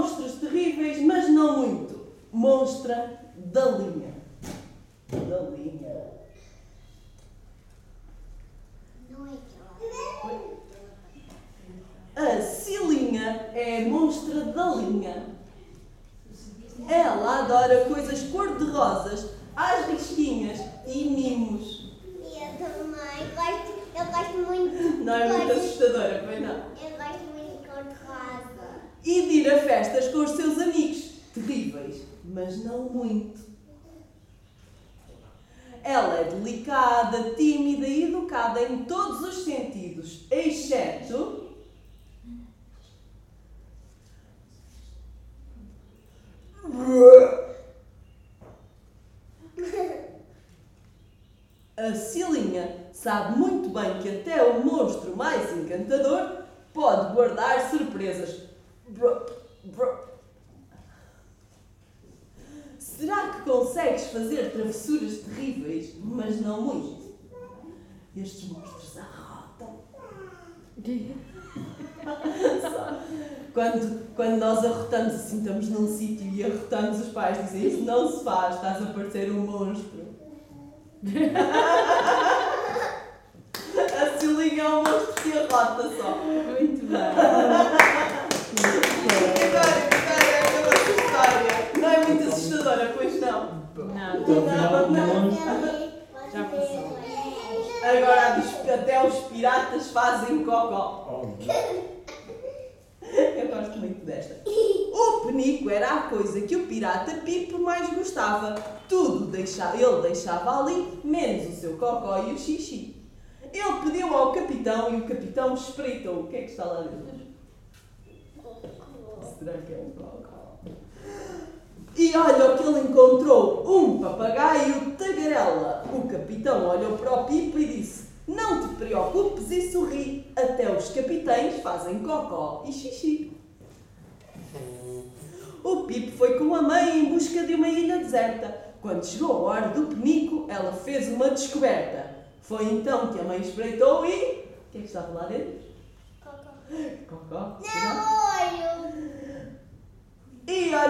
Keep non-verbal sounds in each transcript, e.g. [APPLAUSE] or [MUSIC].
monstros terríveis, mas não muito. Monstra da linha. Da linha. Não é. A Cilinha é a monstra da linha. Ela adora coisas cor-de-rosas, às risquinhas e mimos. E eu também gosto, eu gosto muito. Não é muito assustadora, pois não? Eu gosto muito de cor ir a festas com os seus amigos. Terríveis, mas não muito. Ela é delicada, tímida e educada em todos os sentidos, exceto. A Cilinha sabe muito bem que até o monstro mais encantador pode guardar surpresas. Será que consegues fazer travessuras terríveis, mas não muito? Estes monstros arrotam. [LAUGHS] Quando, quando nós arrotamos assim, estamos num sítio e arrotamos, os pais dizem isso não se faz, estás a parecer um monstro. [LAUGHS] A Cilinha é um monstro que arrota só. Muito bem. Até os piratas fazem cocó. Eu gosto muito desta. O penico era a coisa que o pirata Pipo mais gostava. Tudo deixava, ele deixava ali, menos o seu cocó e o xixi. Ele pediu ao capitão e o capitão espreitou. O que é que está lá dentro? Será que é um cocó? E olha o que ele encontrou: um papagaio tagarela. O capitão olhou para o Pipo e disse: Não te preocupes e sorri, até os capitães fazem cocó e xixi. O Pipo foi com a mãe em busca de uma ilha deserta. Quando chegou a hora do penico, ela fez uma descoberta. Foi então que a mãe espreitou e. O que é que estava lá dentro? Cocó. será? Não, olho.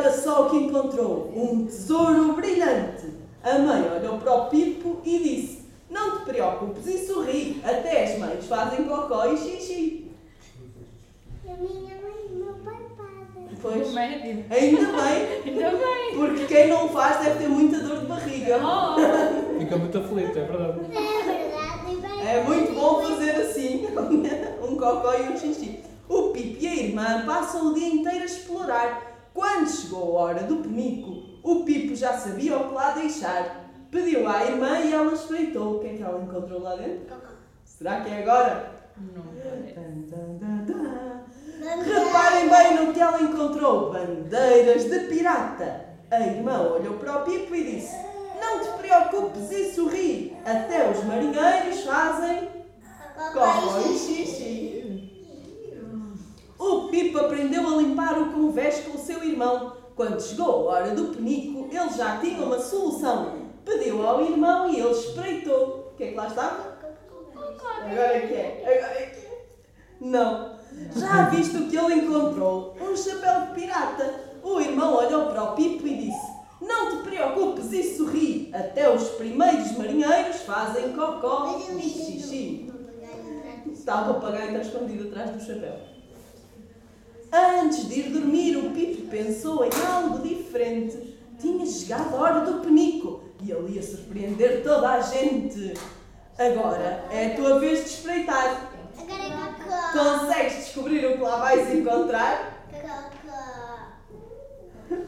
Olha só o que encontrou: um tesouro brilhante. A mãe olhou para o Pipo e disse: Não te preocupes e sorri, até as mães fazem cocó e xixi. A minha mãe e meu pai fazem. Pois, ainda bem, Ainda bem. porque quem não faz deve ter muita dor de barriga. Oh. Fica muito aflito, é verdade. É verdade. É muito bom fazer assim, [LAUGHS] um cocó e um xixi. O Pipo e a irmã passam o dia inteiro a explorar. Quando chegou a hora do penico, o Pipo já sabia o que lá deixar. Pediu à irmã e ela espreitou. O que é que ela encontrou lá dentro? Cocó. Será que é agora? Não parece. Reparem bem no que ela encontrou: bandeiras de pirata. A irmã olhou para o Pipo e disse: Não te preocupes e sorri, até os marinheiros fazem cocó e xixi. O Pipo aprendeu a limpar o convés com o seu irmão. Quando chegou a hora do penico, ele já tinha uma solução. Pediu ao irmão e ele espreitou. O que é que lá estava? Agora é que é. Agora é que é. Não. Já viste o que ele encontrou? Um chapéu de pirata. O irmão olhou para o Pipo e disse: Não te preocupes e sorri. Até os primeiros marinheiros fazem cocó e xixi. Está o papagaio escondido atrás do chapéu. Antes de ir dormir, o Pipo pensou em algo diferente. Tinha chegado a hora do penico e ele ia surpreender toda a gente. Agora é a tua vez de espreitar. Agora é. Consegues descobrir o que lá vais encontrar?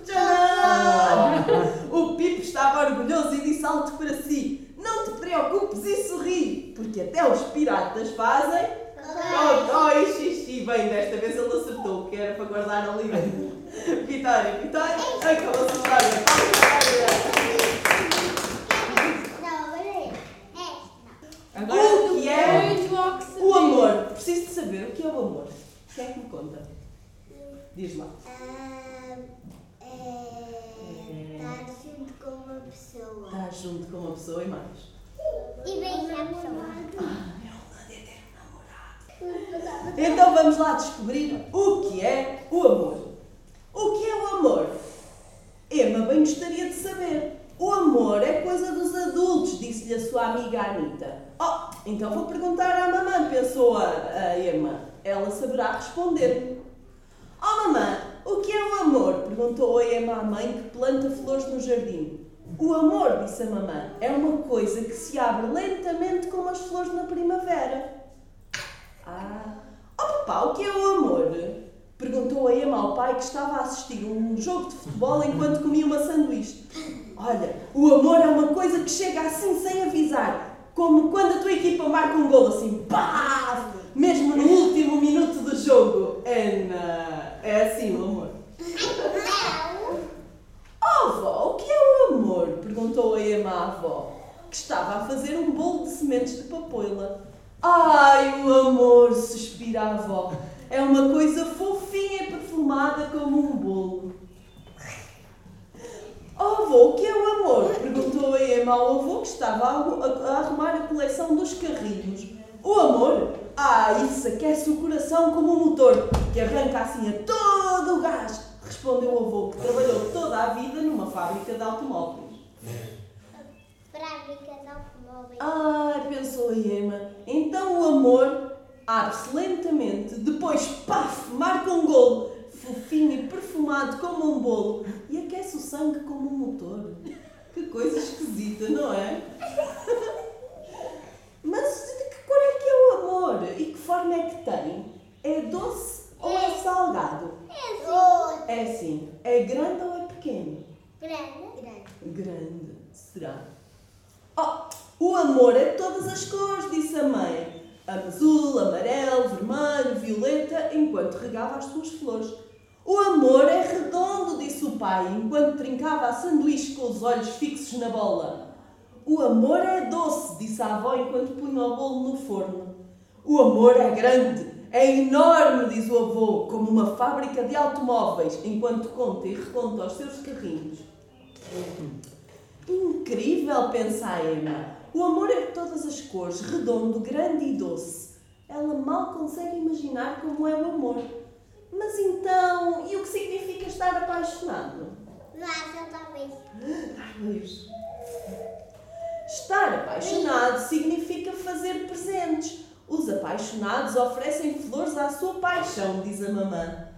Tcharam! O Pipo estava orgulhoso e disse alto para si: Não te preocupes e sorri, porque até os piratas fazem. Cocó e xixi. Bem, desta vez ele acertou, que era para guardar ali. [LAUGHS] Vitória, Vitória, acabou-se a história. Não, agora. Agora O que é O amor. Preciso de saber o que é o amor. Quem é que me conta? Diz lá. É. Estar junto com uma pessoa. Estás junto com uma pessoa e mais. E beijar a pessoa. Então vamos lá descobrir o que é o amor. O que é o amor? Emma bem gostaria de saber. O amor é coisa dos adultos, disse-lhe a sua amiga Anita. Oh, então vou perguntar à mamã, pensou a, a Emma. Ela saberá responder. Oh, mamã, o que é o amor? Perguntou a Emma à mãe que planta flores no jardim. O amor, disse a mamã, é uma coisa que se abre lentamente como as flores na primavera. Ah, oh papá, o que é o amor? Perguntou a Emma ao pai que estava a assistir um jogo de futebol enquanto comia uma sanduíche. Olha, o amor é uma coisa que chega assim sem avisar, como quando a tua equipa marca um gol assim, pá! Mesmo no último minuto do jogo. É, na... é assim o amor. Oh, avó, o que é o amor? Perguntou a Emma à avó, que estava a fazer um bolo de sementes de papoila. Ai, o amor, suspira a avó. É uma coisa fofinha e perfumada como um bolo. Oh, avô, o que é o amor? Perguntou a Emma ao avô que estava a, arrumar a coleção dos carrinhos. O amor? Ah, isso aquece o coração como um motor que arranca assim a todo o gás, respondeu o avô, que trabalhou toda a vida numa fábrica de automóveis. Fábrica de automóveis. Ai, pensou a Emma, então o amor abre-se lentamente, depois, paf, marca um golo, fofinho e perfumado como um bolo, e aquece o sangue como um motor. Que coisa esquisita, não é? [LAUGHS] Mas de que cor é que é o amor? E que forma é que tem? É doce ou é salgado? É azul. É sim. É grande ou é pequeno? Grande. Grande. Grande, será? O amor é de todas as cores, disse a mãe. Azul, amarelo, vermelho, violeta, enquanto regava as suas flores. O amor é redondo, disse o pai, enquanto trincava a sanduíche com os olhos fixos na bola. O amor é doce, disse a avó enquanto punha o bolo no forno. O amor é grande, é enorme, diz o avô, como uma fábrica de automóveis, enquanto conta e reconta os seus carrinhos. Incrível, pensa a Emma. O amor é de todas as cores, redondo, grande e doce. Ela mal consegue imaginar como é o amor. Mas então, e o que significa estar apaixonado? Nada, talvez. Ai, Deus. Estar apaixonado significa fazer presentes. Os apaixonados oferecem flores à sua paixão, diz a mamã.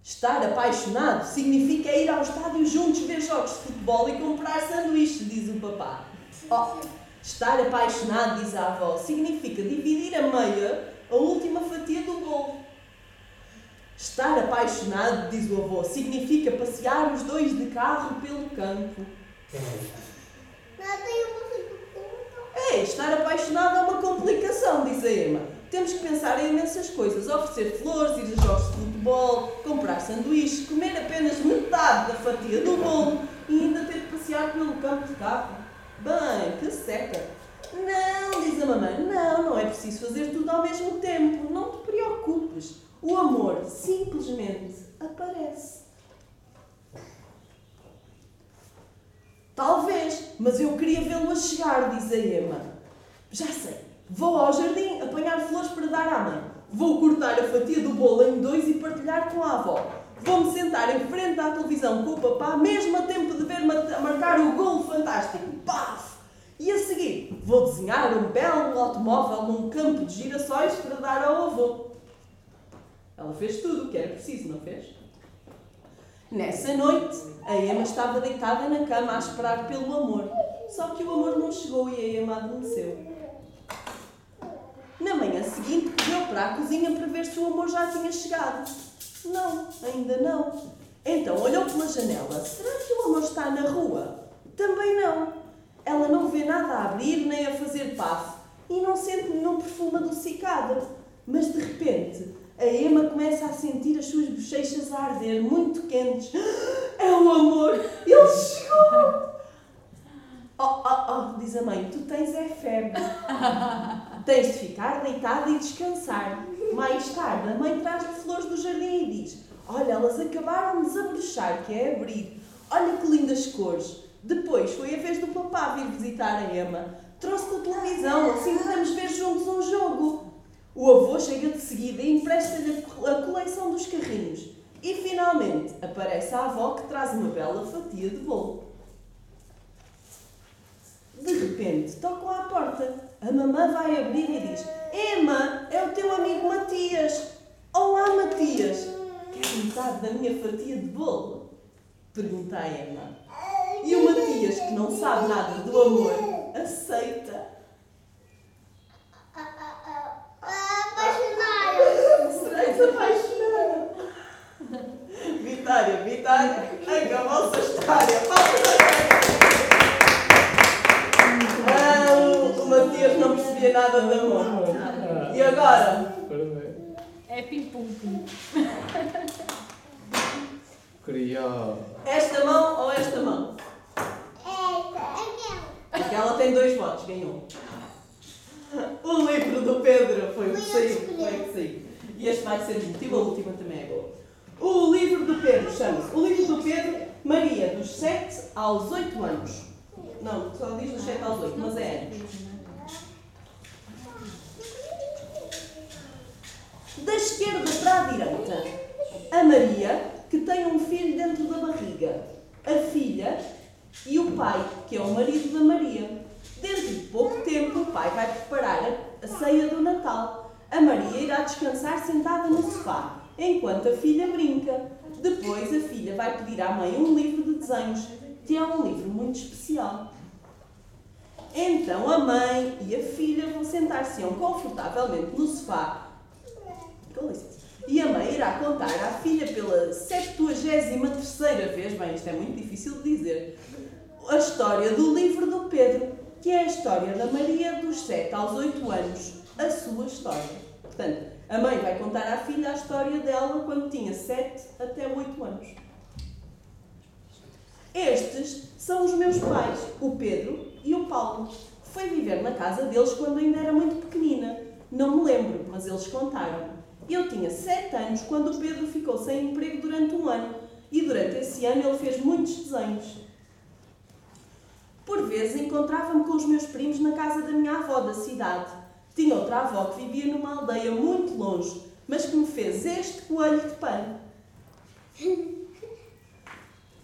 Estar apaixonado significa ir ao estádio juntos ver jogos de futebol e comprar sanduíches, diz o papá. Oh, estar apaixonado, diz a avó, significa dividir a meia a última fatia do bolo. Estar apaixonado, diz o avô, significa passear os dois de carro pelo campo. É, estar apaixonado é uma complicação, diz a Emma. Temos que pensar em imensas coisas. Oferecer flores, ir a jogos de futebol, comprar sanduíches, comer apenas metade da fatia do bolo e ainda ter que passear pelo campo de carro. Bem, que seca. Não, diz a mamãe, não, não é preciso fazer tudo ao mesmo tempo. Não te preocupes. O amor simplesmente aparece. Talvez, mas eu queria vê-lo a chegar, diz a Emma. Já sei, vou ao jardim apanhar flores para dar à mãe. Vou cortar a fatia do bolo em dois e partilhar com a avó. Vou-me sentar em frente à televisão com o papá, mesmo a tempo de ver ma- marcar o golo fantástico. Paf! E a seguir, vou desenhar um belo automóvel num campo de girassóis para dar ao avô. Ela fez tudo o que era preciso, não fez? Nessa noite, a Emma estava deitada na cama a esperar pelo amor. Só que o amor não chegou e a Emma adormeceu. Na manhã seguinte, correu para a cozinha para ver se o amor já tinha chegado. Não, ainda não. Então olhou pela janela. Será que o amor está na rua? Também não. Ela não vê nada a abrir nem a fazer paf e não sente nenhum perfume adocicado. Mas de repente, a Emma começa a sentir as suas bochechas a arder, muito quentes. [GASPS] É o amor! Ele chegou! Oh, oh, oh, diz a mãe, tu tens é febre. [LAUGHS] Tens de ficar deitada e descansar. Mais tarde, a mãe traz-lhe flores do jardim e diz: Olha, elas acabaram de desabrochar, que é abrir. Olha que lindas cores. Depois foi a vez do papá vir visitar a Emma. Trouxe-te a televisão, assim podemos ver juntos um jogo. O avô chega de seguida e empresta-lhe a co- a coleção dos carrinhos. E finalmente aparece a avó que traz uma bela fatia de bolo. De repente, tocam à porta. A mamã vai abrir e diz: Emma, é o teu amigo Matias. Olá, Matias. Quer metade da minha fatia de bolo? Pergunta a Emma. E o Matias, que não sabe nada do amor, aceita. Apaixonaram. Sereis apaixonada. [LAUGHS] Vitória, Vitória, acabou-se a história. Não, o Matias não percebia nada de amor. E agora? É pim-pum-pum. [LAUGHS] Curioso. Esta mão ou esta mão? Eita, é meu. Porque ela tem dois votos, ganhou. [LAUGHS] O livro do Pedro foi o que saiu. Foi o que saiu. E este vai ser o último, a última também é boa. O livro do Pedro chama-se O livro do Pedro, Maria, dos 7 aos 8 anos. Não, só diz dos 7 aos 8, mas é anos. Da esquerda para a direita, a Maria, que tem um filho dentro da barriga, a filha e o pai, que é o marido da Maria. Dentro de pouco tempo, o pai vai preparar a, ceia do Natal. A Maria irá descansar sentada no sofá, enquanto a filha brinca. Depois, a filha vai pedir à mãe um livro de desenhos, que é um livro muito especial. Então, a mãe e a filha vão sentar-se-ão confortavelmente no sofá E a mãe irá contar à filha pela 73 vez, bem, isto é muito difícil de dizer, a história do livro do Pedro, que é a história da Maria dos 7 aos 8 anos, a sua história. Portanto, a mãe vai contar à filha a história dela quando tinha 7 até 8 anos. Estes são os meus pais, o Pedro e o Paulo. Foi viver na casa deles quando ainda era muito pequenina. Não me lembro, mas eles contaram. Eu tinha 7 anos quando o Pedro ficou sem emprego durante um ano e durante esse ano ele fez muitos desenhos. Por vezes encontrava-me com os meus primos na casa da minha avó da cidade. Tinha outra avó que vivia numa aldeia muito longe, mas que me fez este coelho de pano.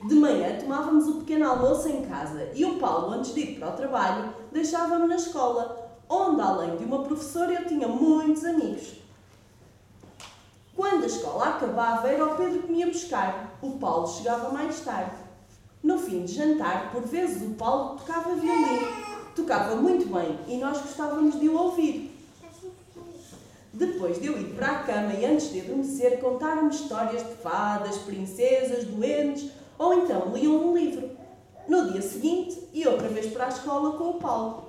De manhã tomávamos o pequeno almoço em casa e o Paulo, antes de ir para o trabalho, deixava-me na escola, onde, além de uma professora, eu tinha muitos amigos. Quando a escola acabava, era o Pedro que me ia buscar. O Paulo chegava mais tarde. No fim de jantar, por vezes o Paulo tocava violino. Tocava muito bem e nós gostávamos de o ouvir. Depois de eu ir para a cama e antes de adormecer, contaram-me histórias de fadas, princesas, doentes ou então liam um livro. No dia seguinte, ia outra vez para a escola com o Paulo.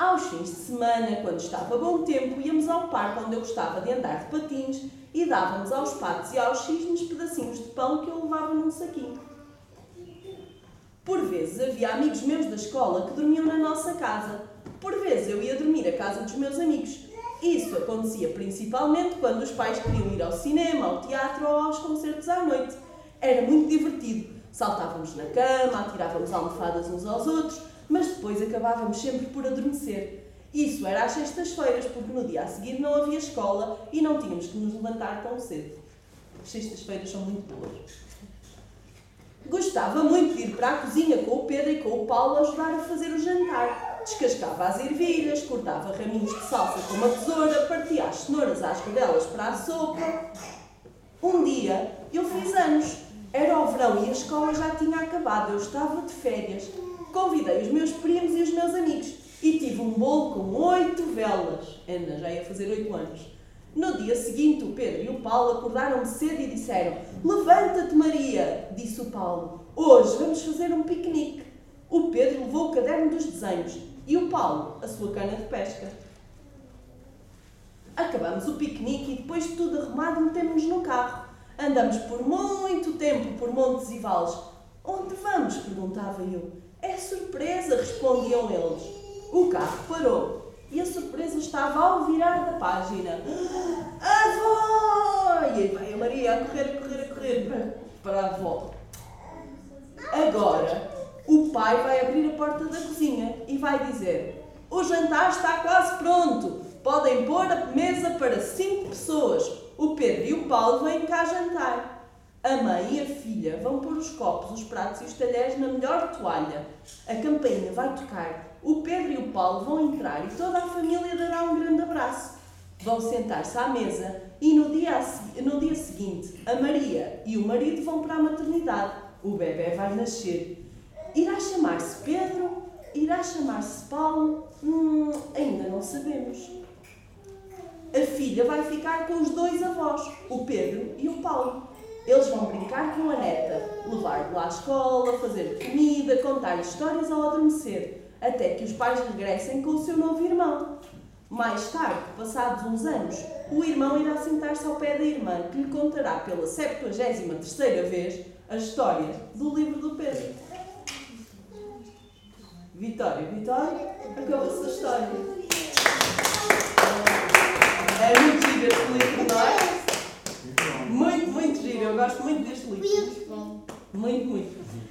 Aos fins de semana, quando estava bom tempo, íamos ao parque onde eu gostava de andar de patins e dávamos aos patos e aos cisnes pedacinhos de pão que eu levava num saquinho. Por vezes havia amigos meus da escola que dormiam na nossa casa. Por vezes eu ia dormir à casa dos meus amigos. Isso acontecia principalmente quando os pais queriam ir ao cinema, ao teatro ou aos concertos à noite. Era muito divertido. Saltávamos na cama, atirávamos almofadas uns aos outros, mas depois acabávamos sempre por adormecer. Isso era às sextas-feiras, porque no dia a seguir não havia escola e não tínhamos que nos levantar tão cedo. As sextas-feiras são muito boas. Gostava muito de ir para a cozinha com o Pedro e com o Paulo ajudar a fazer o jantar. Descascava as ervilhas, cortava raminhos de salsa com uma tesoura, partia as cenouras às rodelas para a sopa. Um dia eu fiz anos. Era o verão e a escola já tinha acabado. Eu estava de férias. Convidei os meus primos e os meus amigos e tive um bolo com oito velas. Ana já ia fazer oito anos. No dia seguinte, o Pedro e o Paulo acordaram-me cedo e disseram: Levanta-te, Maria, disse o Paulo. Hoje vamos fazer um piquenique. O Pedro levou o caderno dos desenhos e o Paulo a sua cana de pesca. Acabamos o piquenique e depois de tudo arrumado metemos-nos no carro. Andamos por muito tempo por montes e vales. Onde vamos? perguntava eu. É surpresa, respondiam eles. O carro parou e a surpresa estava ao virar da página. [GASPS] Avó! E aí vai a Maria a correr, a correr, a correr para, a avó. Agora, o pai vai abrir a porta da cozinha e vai dizer: O jantar está quase pronto. Podem pôr a mesa para cinco pessoas. O Pedro e o Paulo vêm cá jantar. A mãe e a filha vão pôr os copos, os pratos e os talheres na melhor toalha. A campainha vai tocar o Pedro e o Paulo vão entrar e toda a família dará um grande abraço. Vão sentar-se à mesa e no dia, no dia seguinte a Maria e o marido vão para a maternidade. O bebê vai nascer. Irá chamar-se Pedro? Irá chamar-se Paulo? Hum, ainda não sabemos. A filha vai ficar com os dois avós, o Pedro e o Paulo. Eles vão brincar com a neta, levar-lhe à escola, fazer comida, contar-lhe histórias ao adormecer, até que os pais regressem com o seu novo irmão. Mais tarde, passados uns anos, o irmão irá sentar-se ao pé da irmã, que lhe contará pela 73ª vez a história do livro do Pedro. Vitória, Vitória, acabou-se a história. É muito giro este livro, não é? Muito, muito giro. Eu gosto muito deste livro. Muito, muito.